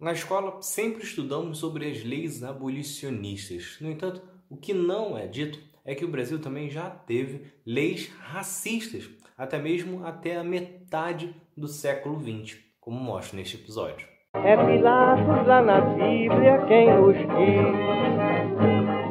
Na escola, sempre estudamos sobre as leis abolicionistas. No entanto, o que não é dito é que o Brasil também já teve leis racistas, até mesmo até a metade do século XX, como mostra neste episódio. É Pilatos lá na Bíblia quem nos diz,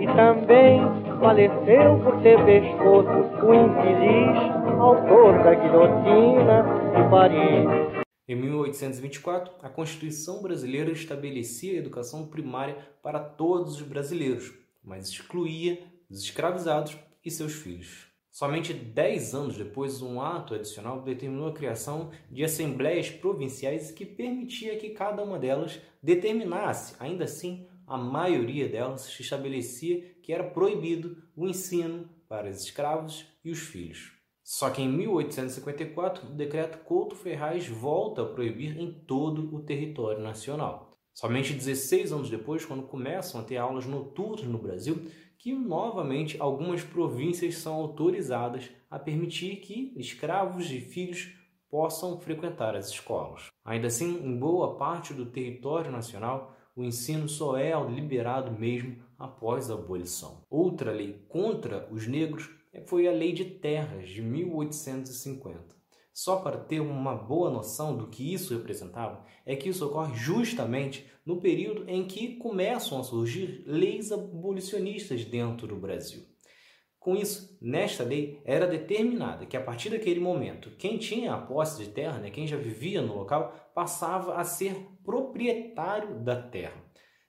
e também faleceu por ter pescoço o infeliz autor da guilhotina de Paris. Em 1824, a Constituição brasileira estabelecia a educação primária para todos os brasileiros, mas excluía os escravizados e seus filhos. Somente 10 anos depois, um ato adicional determinou a criação de assembleias provinciais que permitia que cada uma delas determinasse, ainda assim, a maioria delas estabelecia que era proibido o ensino para os escravos e os filhos. Só que em 1854, o decreto Couto Ferraz volta a proibir em todo o território nacional. Somente 16 anos depois, quando começam a ter aulas noturnas no Brasil, que novamente algumas províncias são autorizadas a permitir que escravos e filhos possam frequentar as escolas. Ainda assim, em boa parte do território nacional, o ensino só é liberado mesmo após a abolição. Outra lei contra os negros foi a Lei de Terras de 1850. Só para ter uma boa noção do que isso representava, é que isso ocorre justamente no período em que começam a surgir leis abolicionistas dentro do Brasil. Com isso, nesta lei era determinada que a partir daquele momento, quem tinha a posse de terra, né, quem já vivia no local, passava a ser proprietário da terra.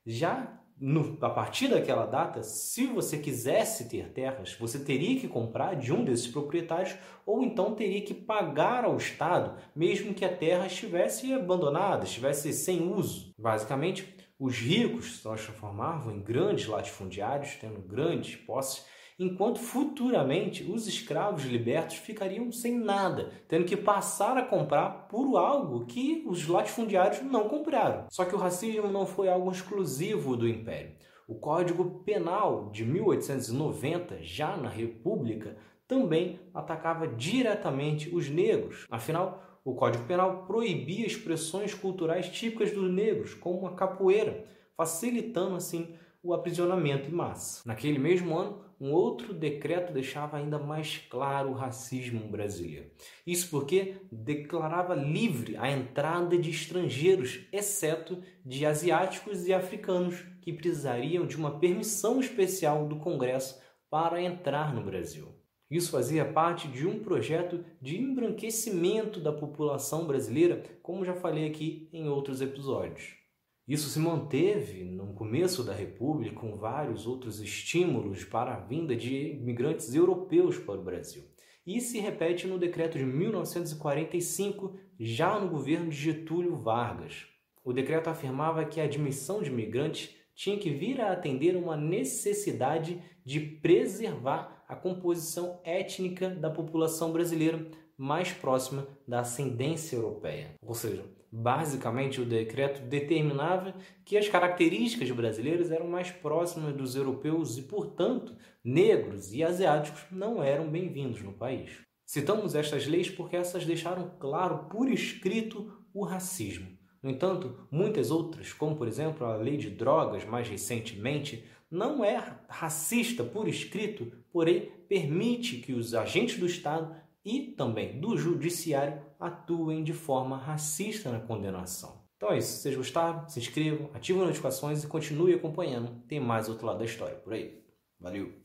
Já no, a partir daquela data, se você quisesse ter terras, você teria que comprar de um desses proprietários ou então teria que pagar ao Estado, mesmo que a terra estivesse abandonada, estivesse sem uso. Basicamente, os ricos se transformavam em grandes latifundiários, tendo grandes posses, enquanto futuramente os escravos libertos ficariam sem nada, tendo que passar a comprar por algo que os latifundiários não compraram. Só que o racismo não foi algo exclusivo do Império. O Código Penal de 1890, já na República, também atacava diretamente os negros. Afinal, o Código Penal proibia expressões culturais típicas dos negros, como a capoeira, facilitando assim o aprisionamento em massa. Naquele mesmo ano, um outro decreto deixava ainda mais claro o racismo brasileiro. Isso porque declarava livre a entrada de estrangeiros, exceto de asiáticos e africanos, que precisariam de uma permissão especial do Congresso para entrar no Brasil. Isso fazia parte de um projeto de embranquecimento da população brasileira, como já falei aqui em outros episódios. Isso se manteve no começo da República com vários outros estímulos para a vinda de imigrantes europeus para o Brasil. E se repete no decreto de 1945, já no governo de Getúlio Vargas. O decreto afirmava que a admissão de imigrantes tinha que vir a atender uma necessidade de preservar a composição étnica da população brasileira mais próxima da ascendência europeia. Ou seja, Basicamente, o decreto determinava que as características brasileiras eram mais próximas dos europeus e, portanto, negros e asiáticos não eram bem-vindos no país. Citamos estas leis porque essas deixaram claro por escrito o racismo. No entanto, muitas outras, como por exemplo a lei de drogas mais recentemente, não é racista por escrito, porém permite que os agentes do Estado e também do judiciário atuem de forma racista na condenação. Então é isso. Se vocês gostaram, se inscrevam, ativem as notificações e continue acompanhando. Tem mais outro lado da história por aí. Valeu!